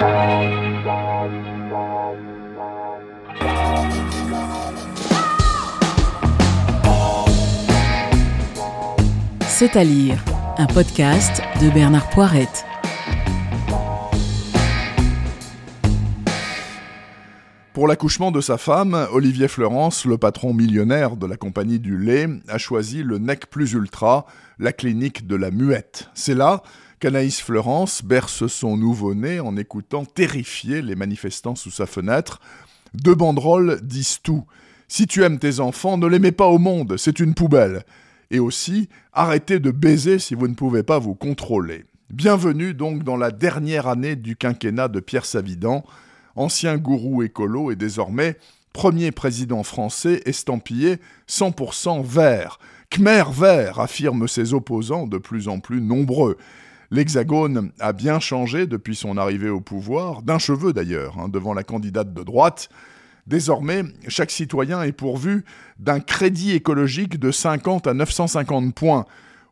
C'est à lire, un podcast de Bernard Poirette. Pour l'accouchement de sa femme, Olivier Fleurance, le patron millionnaire de la compagnie du lait, a choisi le Nec Plus Ultra, la clinique de la muette. C'est là qu'Anaïs Fleurance berce son nouveau-né en écoutant terrifié les manifestants sous sa fenêtre. Deux banderoles disent tout. Si tu aimes tes enfants, ne les mets pas au monde, c'est une poubelle et aussi arrêtez de baiser si vous ne pouvez pas vous contrôler. Bienvenue donc dans la dernière année du quinquennat de Pierre Savidan, ancien gourou écolo et désormais premier président français estampillé 100% vert. Khmer vert, affirment ses opposants de plus en plus nombreux. L'Hexagone a bien changé depuis son arrivée au pouvoir, d'un cheveu d'ailleurs, hein, devant la candidate de droite. Désormais, chaque citoyen est pourvu d'un crédit écologique de 50 à 950 points.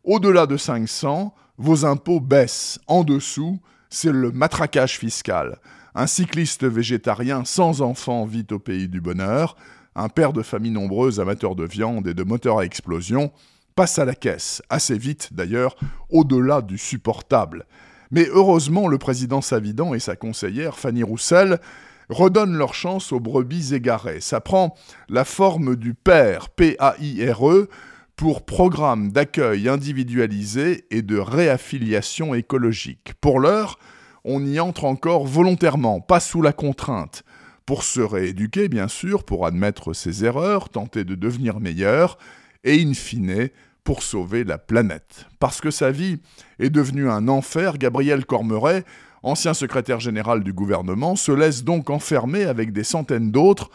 Au-delà de 500, vos impôts baissent. En dessous, c'est le matraquage fiscal. Un cycliste végétarien sans enfant vit au pays du bonheur. Un père de famille nombreuse, amateur de viande et de moteurs à explosion, passe à la caisse, assez vite d'ailleurs, au-delà du supportable. Mais heureusement, le président Savidan et sa conseillère Fanny Roussel redonnent leur chance aux brebis égarées. Ça prend la forme du PAIRE, P-A-I-R-E, pour programme d'accueil individualisé et de réaffiliation écologique. Pour l'heure, on y entre encore volontairement, pas sous la contrainte, pour se rééduquer bien sûr, pour admettre ses erreurs, tenter de devenir meilleur, et in fine, pour sauver la planète. Parce que sa vie est devenue un enfer, Gabriel Cormeret ancien secrétaire général du gouvernement, se laisse donc enfermer avec des centaines d'autres.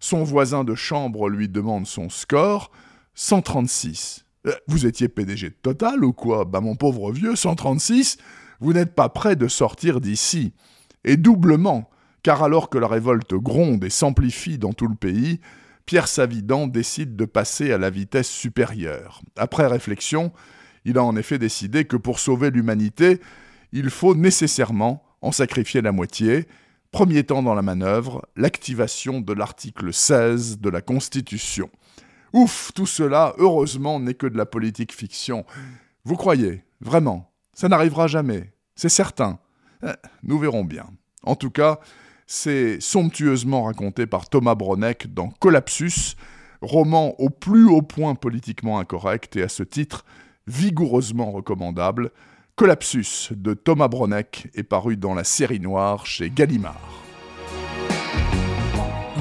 Son voisin de chambre lui demande son score, 136. Euh, vous étiez PDG de Total ou quoi? Bah mon pauvre vieux, 136, vous n'êtes pas prêt de sortir d'ici. Et doublement, car alors que la révolte gronde et s'amplifie dans tout le pays, Pierre Savidan décide de passer à la vitesse supérieure. Après réflexion, il a en effet décidé que pour sauver l'humanité, il faut nécessairement en sacrifier la moitié. Premier temps dans la manœuvre, l'activation de l'article 16 de la Constitution. Ouf, tout cela, heureusement, n'est que de la politique fiction. Vous croyez, vraiment, ça n'arrivera jamais, c'est certain. Eh, nous verrons bien. En tout cas, c'est somptueusement raconté par Thomas Bronek dans Collapsus, roman au plus haut point politiquement incorrect et à ce titre vigoureusement recommandable. Collapsus de Thomas Bronek est paru dans la série noire chez Gallimard.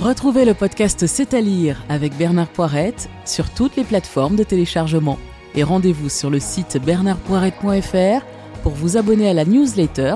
Retrouvez le podcast C'est à lire avec Bernard Poirette sur toutes les plateformes de téléchargement. Et rendez-vous sur le site bernardpoirette.fr pour vous abonner à la newsletter